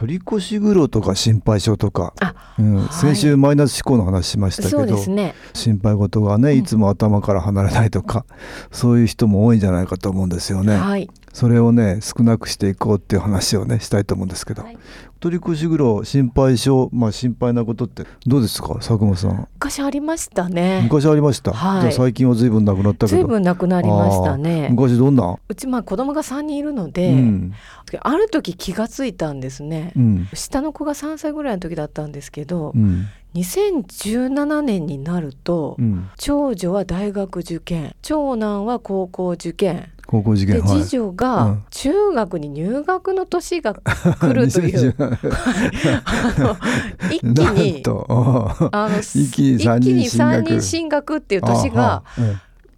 取り越し苦労とか心配性とか、うんはい。先週マイナス思考の話しましたけど、ね。心配事がねいつも頭から離れないとか、そういう人も多いんじゃないかと思うんですよね。はいそれをね少なくしていこうっていう話をねしたいと思うんですけど、はい。取り越し苦労心配性まあ心配なことってどうですか？佐久間さん。昔ありましたね。昔ありました、はい。じゃあ最近は随分なくなったけど。ずいぶんなくなりましたね。昔どんな、うちまあ子供が3人いるので、うん。ある時気がついたんですね、うん。下の子が3歳ぐらいの時だったんですけど、うん2017年になると、うん。長女は大学受験長男は高校受験。高校受験で次女うがん。中学に入学の年が 来るという、2017あの一気にと。あの 一気に三人進学。っていう年が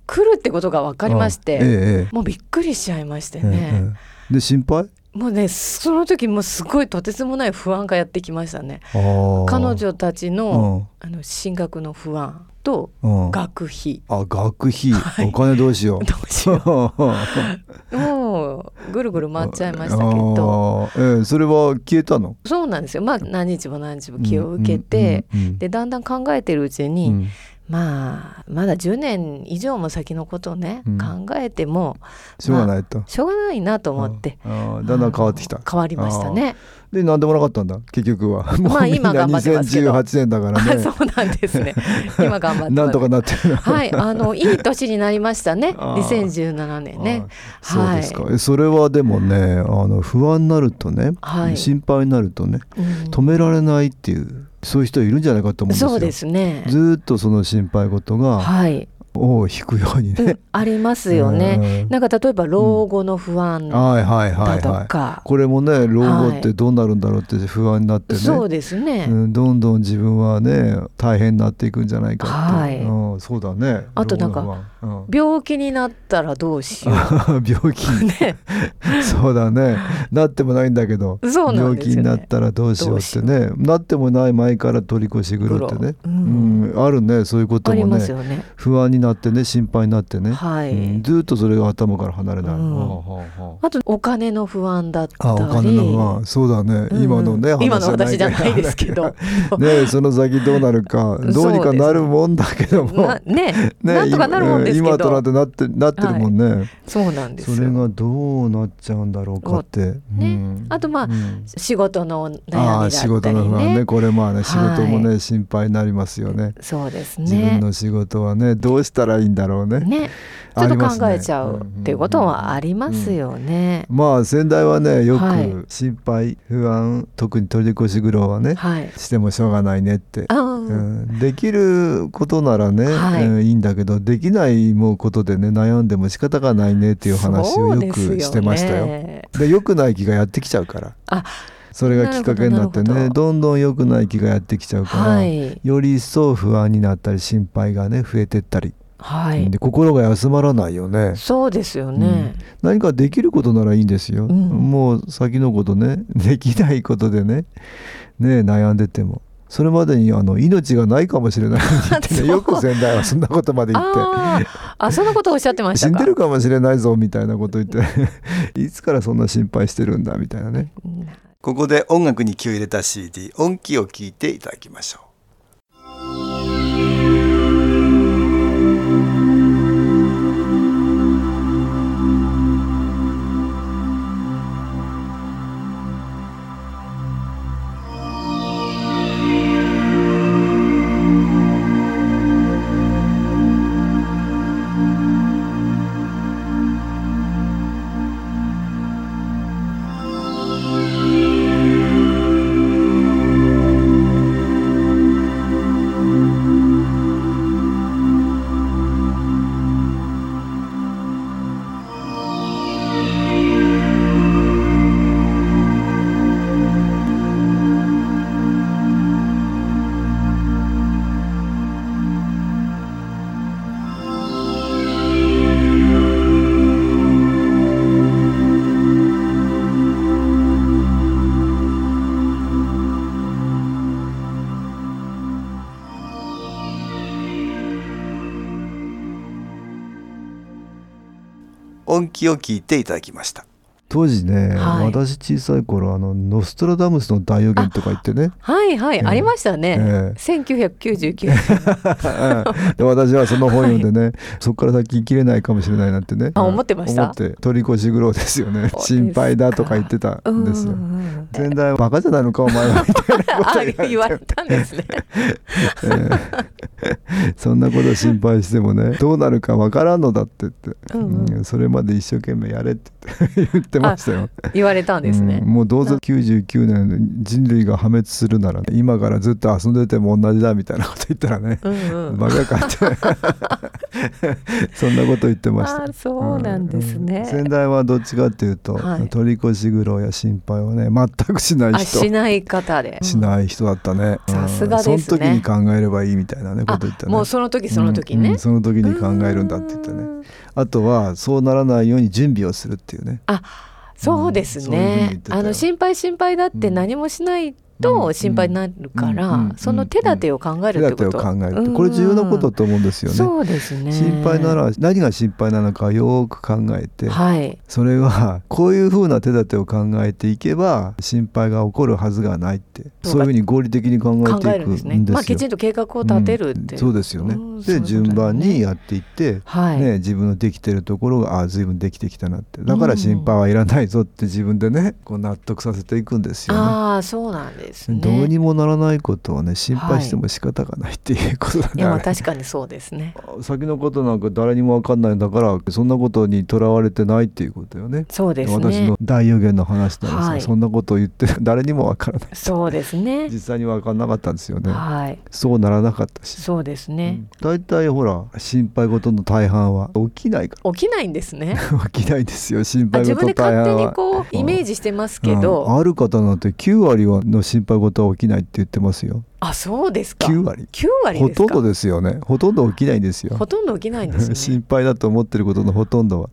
来るってことが分かりまして、もうびっくりしちゃいましてえね、えで心配？もうねその時もうすごいとてつもない不安がやってきましたね。彼女たちの,、あの進学の不安とうん。うん学費。あ学費、はい。お金どうしよう。どうしよう。もうぐるぐる回っちゃいましたけど。ええそれは消えたの？そうなんですよ。まあ何日も何日も気を受けて、うんうんうん。でだんだん考えてるうちに、うんまあまだ10年以上も先のことをね、うん。考えてもしょうがないと、しょうがないなと思って。だんだん変わってきた。変わりましたね。で何でもなかったんだ？結局は。まあ今頑張ってますけど。2018年だからね。あ そうなんですね。今頑張ってなんとかなってる。はい、あのいい年になりましたね。あー。2017年ね。そうですか、えそれはでもねあの不安になるとね、はい。心配になるとねうん。止められないっていうそういう人いるんじゃないかと思うんですよ。そうですね。ずーっとその心配事がはい、尾を引くようにうんね、ありますよね。うん。なんか例えば老後の不安だはいはいはいとはい。か、これもね老後ってどうなるんだろうって不安になってね、そうですね。うん、どんどん自分はね大変になっていくんじゃないかって、はい。うん、そうだね。あとなんか老後の不安。病気になったらどうしよう。ん、病気うね。そうだね。なってもないんだけどそうなん病気になったらどうしようってね。なってもない前から取り越し苦労ってね、うう。ん。んあるねそういうこともね。ますよね。不安になってね心配になってね、はい。うん。ずっとそれが頭から離れない、うん。はあはあはああとお金の不安だったり。あお金の不安。そうだね、うん。今のね今の私じゃないですけど。ねその先どうなるか どうにかなるもんだけども、なね ねなんとかなるもんですけど。今となってなってなってるもんね、そうなんですよ。それがどうなっちゃうんだろうかって、ね。うん。あとまあうん。仕事の悩みあだったあ仕事りの不安ね。ね。これまあね仕はい事もね、心配になりますよね。そうです自分ね。の仕事はねどうしたらいいんだろうね。ね、ちょっと考えちゃうっていうことはありますよね。まあ先代はねよはい。く心配不安特に取り越し苦労はねはい。してもしょうがないねって。あうーん、できることならね、はい。うんいいんだけどできないもうことでね悩んでも仕方がないねっていう話をよくしてましたよ。ね、で良くない気がやってきちゃうから。あそれがきっかけになってねどんどん良くない気がやってきちゃうから、はい。より一層不安になったり心配がね増えてったり、はい。で心が休まらないよね。そうですよね。何かできることならいいんですよ、うん。もう先のことね。できないことでね。ね悩んでても。それまでにあの命がないかもしれないって そう。ねよく先代はそんなことまで言って。あそんなことをおっしゃってましたか？死んでるかもしれないぞみたいなこと言って。いつからそんな心配してるんだみたいなね。うん。ここで音楽に気を入れた CD 音気を聞いていただきましょう音気を聞いていただきました。当時ね、はい。私小さい頃あのノストラダムスの大予言とか言ってね。はいはい、ええありましたね。え1999年。で私はその本読んでね、そこから先生きれないかもしれないなんてね。あ思ってました。思って取り越し苦労ですよね。心配だとか言ってたんですよ。うんうんうん。前代バカじゃないのかお前はみたいなことあ言われたんですね。ええ。そんなこと心配してもねどうなるかわからんのだって言って、うんうん。うんそれまで一生懸命やれって言ってましたよ。言われたんですね。うんもうどうせ99年人類が破滅するなら今からずっと遊んでても同じだみたいなこと言ったらねうんうん。バカかって そんなこと言ってましたあ。そうなんですね。うん先代はどっちかっていうと、はい取り越し苦労や心配はね全くしないあ人しない方で。しない人だったね。さすがですねうんその時に考えればいいみたいなねあこと言ったね。もうその時その時ね。うんうんその時に考えるんだって言ってね。あとはそうならないように準備をするっていうね。そうですね。あの心配心配だって何もしないと心配になるから、その手立てを考え手るってこと。立てを考えるこれ重要なことだと思うんですよね。そうですね。心配なら何が心配なのかよく考えて、はい。それはこういうふうな手立てを考えていけば心配が起こるはずがないってそういうふうに合理的に考え考ていくんですよ。えるんですね。まあきちんと計画を立てるって。うんそうですよねで順番にやっていって、はい。ね、自分のできてるところがあ随分できてきたなってだから心配はいらないぞって自分でねこう納得させていくんですよね。ああそうなんですね。どうにもならないことはね心配しても仕方がないっていうことだね。いやまああれ確かにそうですね。先のことなんか誰にも分かんないんだからそんなことにとらわれてないっていうことよね。そうですね私の。大予言の話ならさ、はいそんなことを言って誰にも分からないそうですね。実際に分かんなかったんですよね。はい。そうならなかったし。そうですね。大体ほら心配事の大半は起きないか起きないんですね。ら 起きないですよ心あ自分で配事大勝手に半は。こうイメージしてますけうんど、ある方なんて9割はの心配事は起きないって言ってますよ。あそうですか。9割。9割。ほとんどですよね。ほとんど起きないんですよ。ほとんど起きないんですね。心配だと思ってることのほとんどは。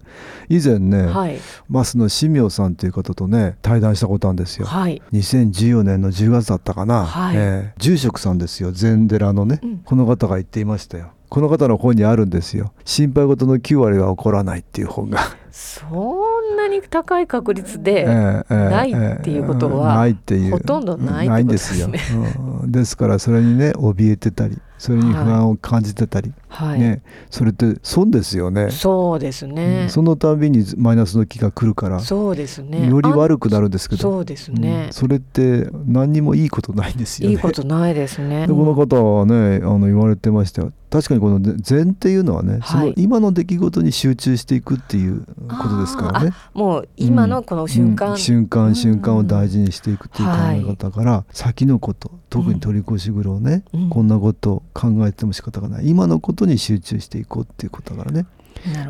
以前ね、はい。マスの新明さんという方とね対談したことあるんですよ。はい。2014年の10月だったかな、はい。ええ。住職さんですよ。禅寺のね、うん。この方が言っていましたよ。この方の本にあるんですよ。心配事の9割は起こらないっていう本が、そんなに高い確率で、ないっていうことはほとんどないんことですよ、ですうん。ですからそれにね怯えてたりそれに不安を感じてたり、はい、ねそれって損ですよねそうですね。そのたびにマイナスの気が来るからそうですね。より悪くなるるんですけどそうですねうん。それって何にもいいことないんですよね。いいことないですね。でこの方はねあの言われてましたよ確かにこの禅っていうのはね、そのはい今の出来事に集中していくっていうことですからね。もう今のこの瞬間、うん瞬間瞬間を大事、事にしていくっていう考え方だから、先のこと特に取り越し苦労ね、うん。こんなことを考えても仕方がない。今のことに集中していこうっていうことだからね。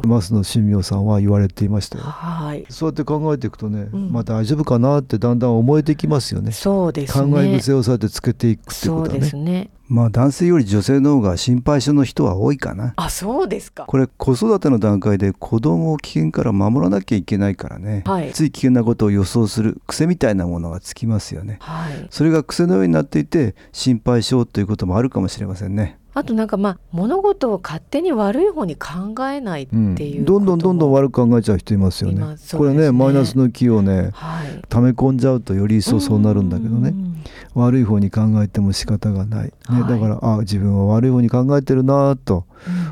増野新明さんは言われていましたよ。はい。そうやって考えていくとね、うんまあ大丈夫かなってだんだん思えてきますよね。そうですね。考え癖をそうやってつけていくってことはね。ですね。まあ男性より女性の方が心配性の人は多いかなあ、そうですか。これ子育ての段階で子供を危険から守らなきゃいけないからね、はいつい危険なことを予想する癖みたいなものがつきますよねはい。それが癖のようになっていて心配性ということもあるかもしれませんねあとなんかまあ物事を勝手に悪い方に考えないってうんいうどんどんどんどん悪悪く考えちゃう人いますよね。います。これねマイナスの気をねはい。溜め込んじゃうとより一層そうなるんだけどね。うん悪い方に考えても仕方がない、ねはい。だからあ自分は悪い方に考えてるなと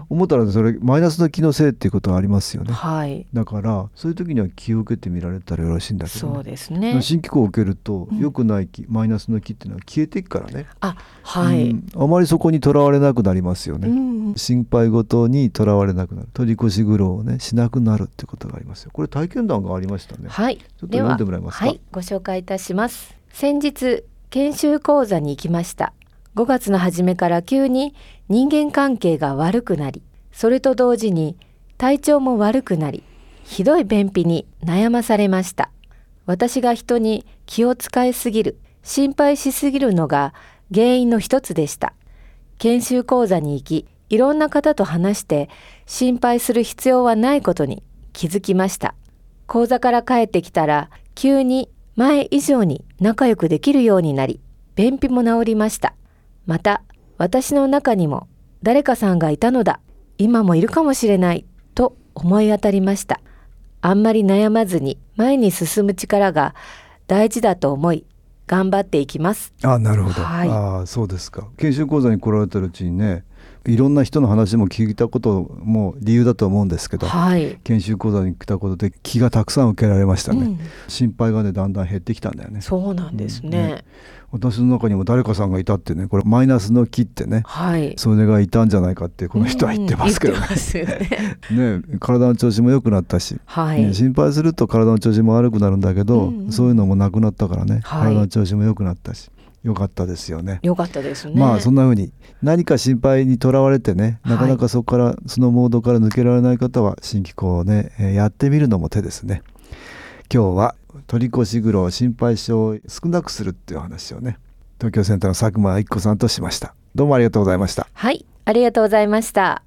思ったらそれマイナスの気のせいっていうことはありますよね。はい。だからそういう時には気を受けてみられたらよろしいんだけど、ね、そうですね。新機構を受けるとうん。良くない気、マイナスの気っていうのは消えていくからね、あ、はい。うん。あまりそこにとらわれなくなりますよね、うん。心配事にとらわれなくなる。取り越し苦労をねしなくなるってことがありますよ。これ体験談がありましたね。はい。ちょっと読んでもらえますか？はい、ご紹介いたします。先日研修講座に行きました。5月の初めから急に人間関係が悪くなり、それと同時に体調も悪くなり、ひどい便秘に悩まされました。私が人に気を使いすぎる、心配しすぎるのが原因の一つでした。研修講座に行き、いろんな方と話して心配する必要はないことに気づきました。講座から帰ってきたら急に前以上に仲良くできるようになり便秘も治りました。また私の中にも誰かさんがいたのだ。今もいるかもしれない。と思い当たりました。あんまり悩まずに前に進む力が大事だと思い頑張っていきます。あなるほど、はい。あそうですか。研修講座に来られてるうちにねいろんな人の話も聞いたことも理由だと思うんですけど、はい。研修講座に来たことで気がたくさん受けられましたね、うん。心配がねだんだん減ってきたんだよね。そうなんですね。うん。ね私の中にも誰かさんがいたってねこれマイナスの気ってねはい。それがいたんじゃないかってこの人は言ってますけどね 体の調子も良くなったし、はい。ね心配すると体の調子も悪くなるんだけど、うんうん。そういうのもなくなったからね、はい。体の調子も良くなったし良かったですよね。よかったですね。まあそんな風に何か心配にとらわれてねなかなかそこから、そのモードから抜けられない方は新機構をね、えーやってみるのも手ですね今日は取り越し苦労心配性を少なくするっていう話をね東京センターの佐久間一子さんとしましたどうもありがとうございましたはい。ありがとうございました。